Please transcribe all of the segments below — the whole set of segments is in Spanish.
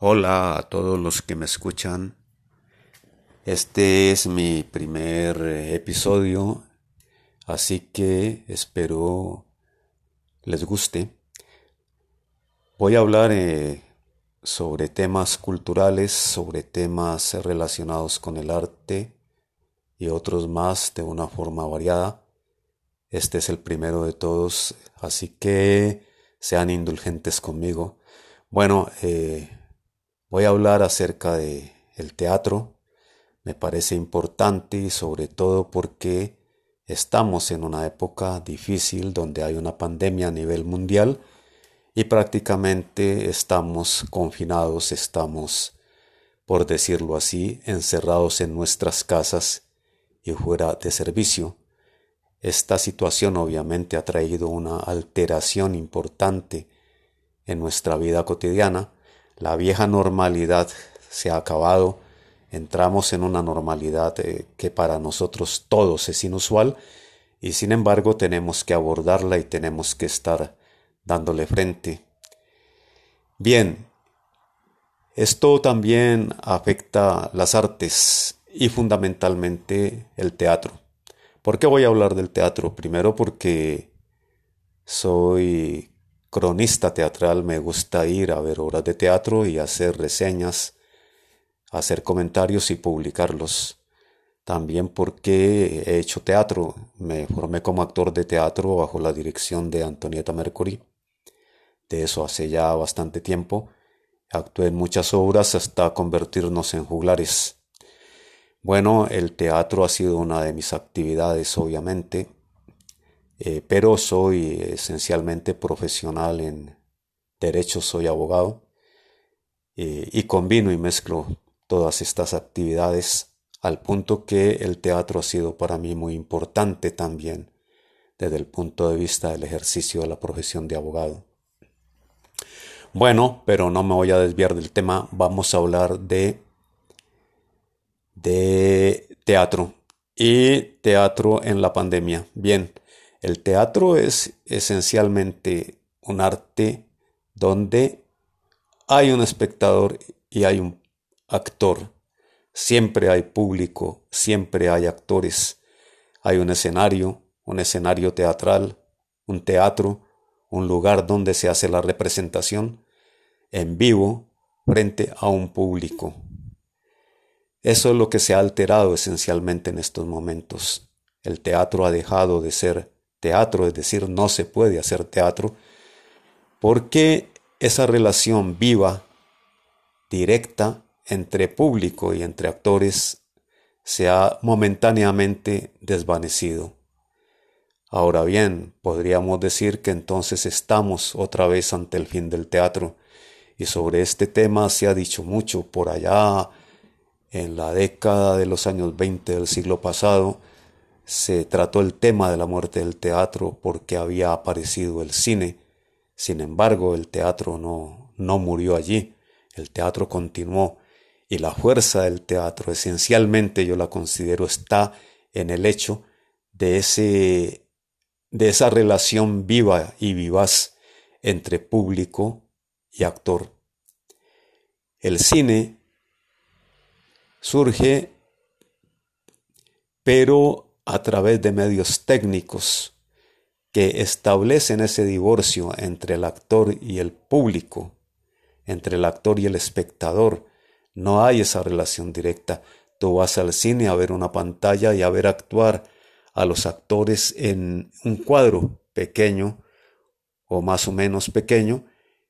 Hola a todos los que me escuchan. Este es mi primer eh, episodio, así que espero les guste. Voy a hablar eh, sobre temas culturales, sobre temas relacionados con el arte y otros más de una forma variada. Este es el primero de todos, así que sean indulgentes conmigo. Bueno, eh, voy a hablar acerca de el teatro. Me parece importante y sobre todo porque estamos en una época difícil donde hay una pandemia a nivel mundial y prácticamente estamos confinados, estamos, por decirlo así, encerrados en nuestras casas y fuera de servicio. Esta situación obviamente ha traído una alteración importante en nuestra vida cotidiana. La vieja normalidad se ha acabado. Entramos en una normalidad eh, que para nosotros todos es inusual y sin embargo tenemos que abordarla y tenemos que estar dándole frente. Bien, esto también afecta las artes y fundamentalmente el teatro. ¿Por qué voy a hablar del teatro? Primero porque soy cronista teatral, me gusta ir a ver obras de teatro y hacer reseñas, hacer comentarios y publicarlos. También porque he hecho teatro, me formé como actor de teatro bajo la dirección de Antonieta Mercury de eso hace ya bastante tiempo. Actué en muchas obras hasta convertirnos en juglares. Bueno, el teatro ha sido una de mis actividades, obviamente, eh, pero soy esencialmente profesional en derecho, soy abogado, eh, y combino y mezclo todas estas actividades al punto que el teatro ha sido para mí muy importante también desde el punto de vista del ejercicio de la profesión de abogado. Bueno, pero no me voy a desviar del tema, vamos a hablar de, de teatro y teatro en la pandemia. Bien, el teatro es esencialmente un arte donde hay un espectador y hay un actor. Siempre hay público, siempre hay actores. Hay un escenario, un escenario teatral, un teatro, un lugar donde se hace la representación en vivo frente a un público. Eso es lo que se ha alterado esencialmente en estos momentos. El teatro ha dejado de ser teatro, es decir, no se puede hacer teatro, porque esa relación viva, directa, entre público y entre actores se ha momentáneamente desvanecido. Ahora bien, podríamos decir que entonces estamos otra vez ante el fin del teatro, y sobre este tema se ha dicho mucho por allá en la década de los años 20 del siglo pasado, se trató el tema de la muerte del teatro porque había aparecido el cine. Sin embargo, el teatro no, no murió allí, el teatro continuó y la fuerza del teatro esencialmente yo la considero está en el hecho de ese de esa relación viva y vivaz entre público y actor. El cine surge pero a través de medios técnicos que establecen ese divorcio entre el actor y el público, entre el actor y el espectador. No hay esa relación directa. Tú vas al cine a ver una pantalla y a ver actuar a los actores en un cuadro pequeño o más o menos pequeño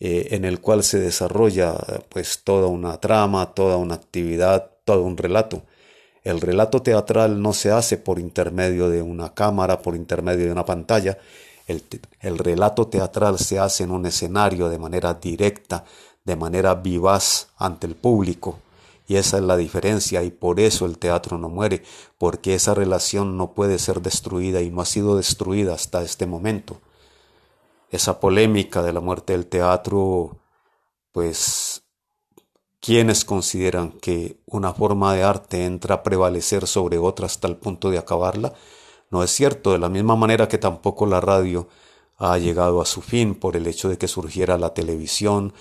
eh, en el cual se desarrolla pues toda una trama, toda una actividad, todo un relato. El relato teatral no se hace por intermedio de una cámara, por intermedio de una pantalla. El, el relato teatral se hace en un escenario de manera directa, de manera vivaz ante el público. Y esa es la diferencia y por eso el teatro no muere, porque esa relación no puede ser destruida y no ha sido destruida hasta este momento. Esa polémica de la muerte del teatro, pues, quienes consideran que una forma de arte entra a prevalecer sobre otra hasta el punto de acabarla? No es cierto, de la misma manera que tampoco la radio ha llegado a su fin por el hecho de que surgiera la televisión,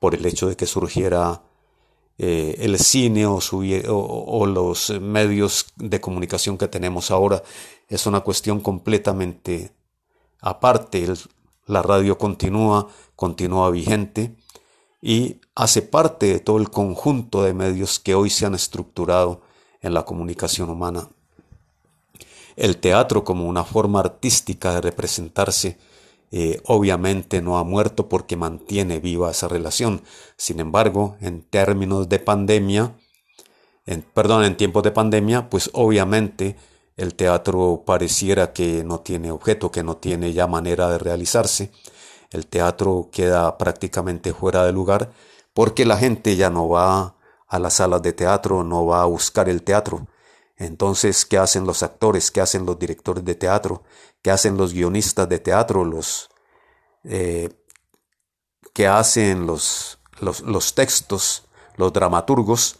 por el hecho de que surgiera eh, el cine o, los medios de comunicación que tenemos ahora. Es una cuestión completamente aparte. la radio continúa, continúa vigente y hace parte de todo el conjunto de medios que hoy se han estructurado en la comunicación humana. El teatro como una forma artística de representarse eh, obviamente no ha muerto porque mantiene viva esa relación. Sin embargo, en términos de pandemia, en, perdón, en tiempos de pandemia, pues obviamente el teatro pareciera que no tiene objeto, que no tiene ya manera de realizarse. El teatro queda prácticamente fuera de lugar porque la gente ya no va a las salas de teatro, no va a buscar el teatro. Entonces, ¿qué hacen los actores? ¿Qué hacen los directores de teatro? ¿Qué hacen los guionistas de teatro? Los, eh, ¿Qué hacen los, los, textos, los dramaturgos?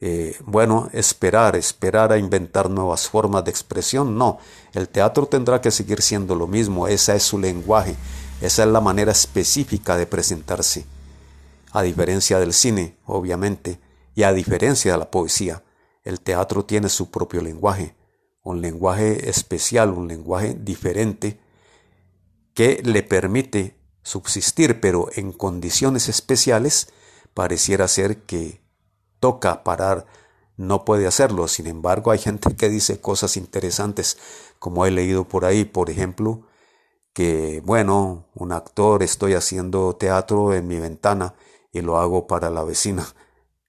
Eh, bueno, esperar, esperar a inventar nuevas formas de expresión. No, el teatro tendrá que seguir siendo lo mismo. Esa es su lenguaje. Esa es la manera específica de presentarse. A diferencia del cine, obviamente, y a diferencia de la poesía. El teatro tiene su propio lenguaje, un lenguaje especial, un lenguaje diferente que le permite subsistir, pero en condiciones especiales pareciera ser que toca parar, no puede hacerlo. Sin embargo, hay gente que dice cosas interesantes, como he leído por ahí, por ejemplo, que, bueno, un actor, estoy haciendo teatro en mi ventana y lo hago para la vecina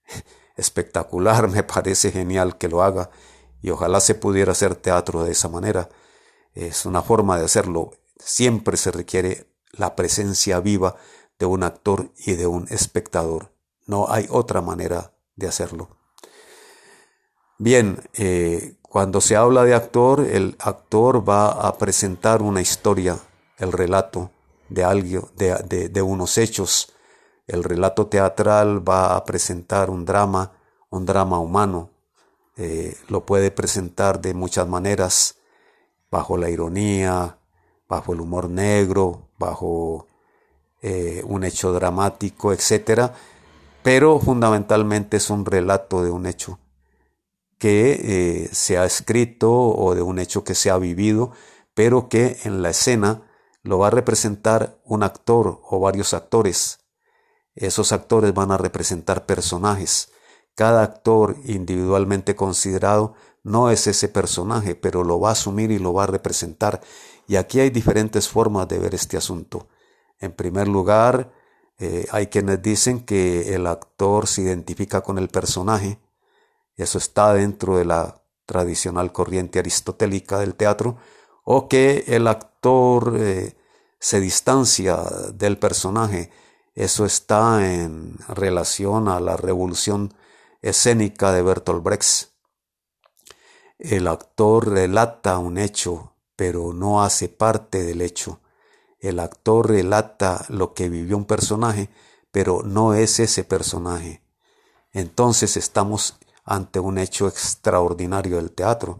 espectacular, me parece genial que lo haga y ojalá se pudiera hacer teatro de esa manera. Es una forma de hacerlo. Siempre se requiere la presencia viva de un actor y de un espectador. No hay otra manera de hacerlo. Bien, eh, cuando se habla de actor, el actor va a presentar una historia, el relato de algo, de, de unos hechos, el relato teatral va a presentar un drama, un drama humano. Eh, lo puede presentar de muchas maneras, bajo la ironía, bajo el humor negro, bajo eh, un hecho dramático, etc. Pero fundamentalmente es un relato de un hecho que eh, se ha escrito o de un hecho que se ha vivido, pero que en la escena lo va a representar un actor o varios actores. Esos actores van a representar personajes. Cada actor individualmente considerado no es ese personaje, pero lo va a asumir y lo va a representar. Y aquí hay diferentes formas de ver este asunto. En primer lugar, eh, hay quienes dicen que el actor se identifica con el personaje. Eso está dentro de la tradicional corriente aristotélica del teatro. O que el actor eh, se distancia del personaje eso está en relación a la revolución escénica de Bertolt Brecht. El actor relata un hecho, pero no hace parte del hecho. El actor relata lo que vivió un personaje, pero no es ese personaje. Entonces estamos ante un hecho extraordinario del teatro.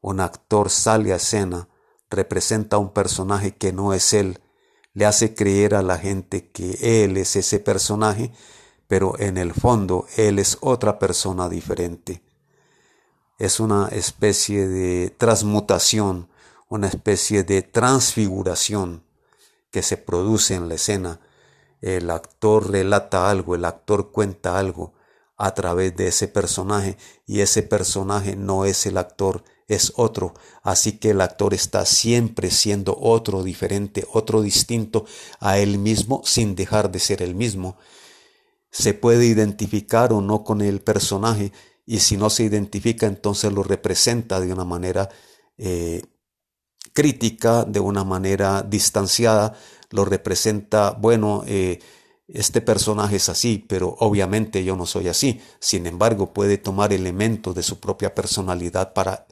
Un actor sale a escena, representa un personaje que no es él, le hace creer a la gente que él es ese personaje, pero en el fondo él es otra persona diferente. Es una especie de transmutación, una especie de transfiguración que se produce en la escena. El actor relata algo, el actor cuenta algo a través de ese personaje y ese personaje no es el actor, es otro, así que el actor está siempre siendo otro diferente, otro distinto a él mismo sin dejar de ser el mismo. Se puede identificar o no con el personaje y si no se identifica entonces lo representa de una manera eh, crítica, de una manera distanciada, lo representa, bueno, eh, este personaje es así, pero obviamente yo no soy así. Sin embargo, puede tomar elementos de su propia personalidad para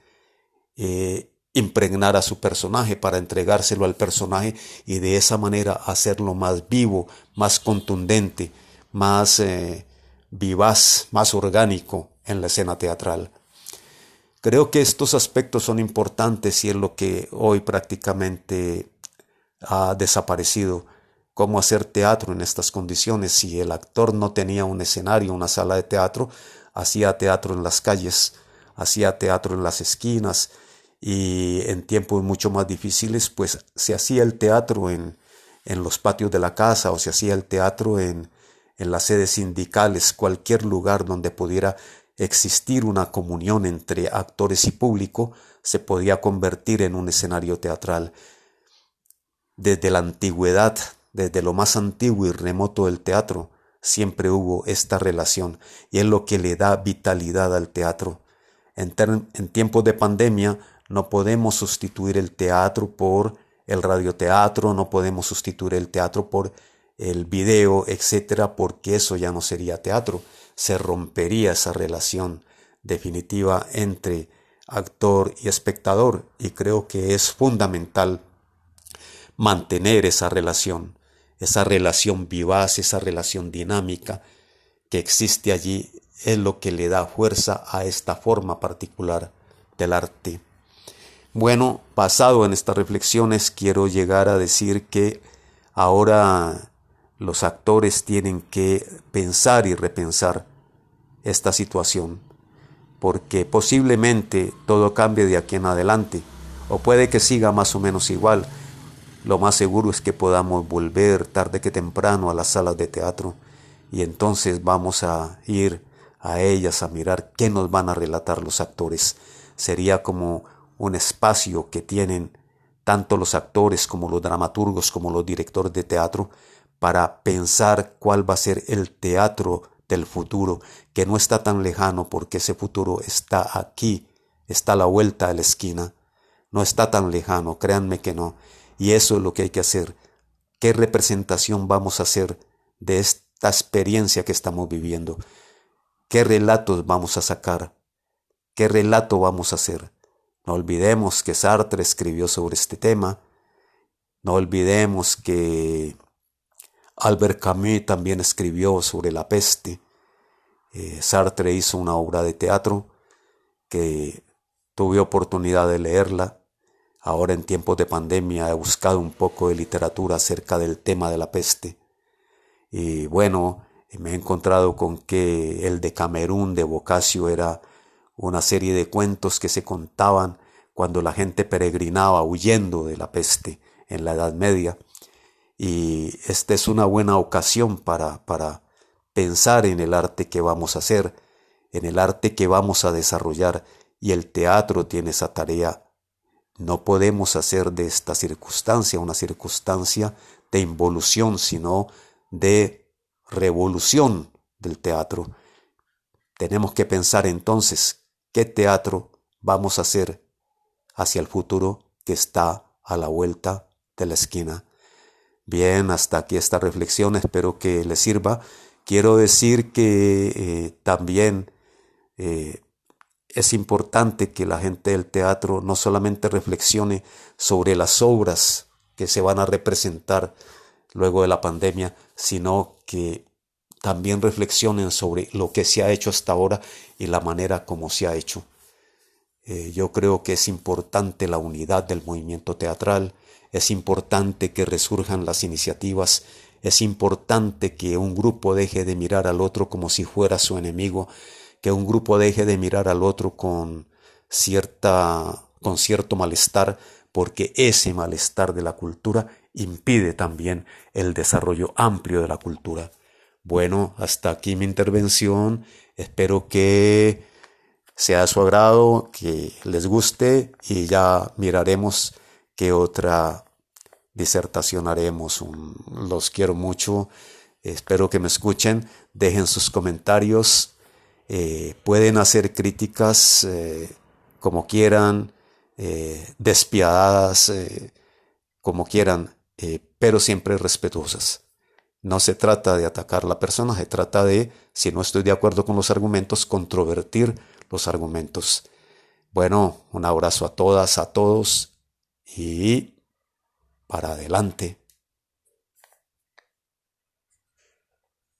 eh, impregnar a su personaje, para entregárselo al personaje y de esa manera hacerlo más vivo, más contundente, más eh, vivaz, más orgánico en la escena teatral. Creo que estos aspectos son importantes y es lo que hoy prácticamente ha desaparecido. cómo hacer teatro en estas condiciones. Si el actor no tenía un escenario, una sala de teatro, hacía teatro en las calles, hacía teatro en las esquinas y en tiempos mucho más difíciles, pues se hacía el teatro en, en los patios de la casa o se hacía el teatro en, en las sedes sindicales, cualquier lugar donde pudiera existir una comunión entre actores y público, se podía convertir en un escenario teatral. Desde la antigüedad, desde lo más antiguo y remoto del teatro, siempre hubo esta relación y es lo que le da vitalidad al teatro. En, en tiempos de pandemia no podemos sustituir el teatro por el radioteatro, no podemos sustituir el teatro por el video, etcétera, porque eso ya no sería teatro. Se rompería esa relación definitiva entre actor y espectador y creo que es fundamental mantener esa relación, esa relación vivaz, esa relación dinámica que existe allí es lo que le da fuerza a esta forma particular del arte. Bueno, basado en estas reflexiones quiero llegar a decir que ahora los actores tienen que pensar y repensar esta situación, porque posiblemente todo cambie de aquí en adelante, o puede que siga más o menos igual. Lo más seguro es que podamos volver tarde que temprano a las salas de teatro y entonces vamos a ir a ellas a mirar qué nos van a relatar los actores. Sería como un espacio que tienen tanto los actores como los dramaturgos como los directores de teatro para pensar cuál va a ser el teatro del futuro, que no está tan lejano porque ese futuro está aquí, está a la vuelta de la esquina, no está tan lejano, créanme que no. Y eso es lo que hay que hacer. ¿Qué representación vamos a hacer de esta experiencia que estamos viviendo? ¿Qué relatos vamos a sacar? ¿Qué relato vamos a hacer? No olvidemos que Sartre escribió sobre este tema. No olvidemos que Albert Camus también escribió sobre la peste. Eh, Sartre hizo una obra de teatro que tuve oportunidad de leerla. Ahora en tiempos de pandemia he buscado un poco de literatura acerca del tema de la peste. Y bueno, me he encontrado con que el de Camerún de Boccaccio era una serie de cuentos que se contaban cuando la gente peregrinaba huyendo de la peste en la Edad Media y esta es una buena ocasión para, para pensar en el arte que vamos a hacer, en el arte que vamos a desarrollar y el teatro tiene esa tarea. No podemos hacer de esta circunstancia una circunstancia de involución, sino de revolución del teatro. Tenemos que pensar entonces qué teatro vamos a hacer hacia el futuro que está a la vuelta de la esquina. Bien, hasta aquí esta reflexión, espero que les sirva. Quiero decir que eh, también eh, es importante que la gente del teatro no solamente reflexione sobre las obras que se van a representar luego de la pandemia, sino que también reflexionen sobre lo que se ha hecho hasta ahora y la manera como se ha hecho. Eh, yo creo que es importante la unidad del movimiento teatral, es importante que resurjan las iniciativas, es importante que un grupo deje de mirar al otro como si fuera su enemigo, que un grupo deje de mirar al otro con cierta con cierto malestar, porque ese malestar de la cultura impide también el desarrollo amplio de la cultura. Bueno, hasta aquí mi intervención. Espero que sea a su agrado, que les guste y ya miraremos qué otra disertación haremos. los quiero mucho. Espero que me escuchen. Dejen sus comentarios. Eh, pueden hacer críticas eh, como quieran, eh, despiadadas, como quieran, pero siempre respetuosas. No se trata de atacar a la persona, se trata de, si no estoy de acuerdo con los argumentos, controvertir los argumentos. Bueno, un abrazo a todas, a todos y para adelante.